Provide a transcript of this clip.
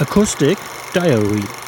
Acoustic Diary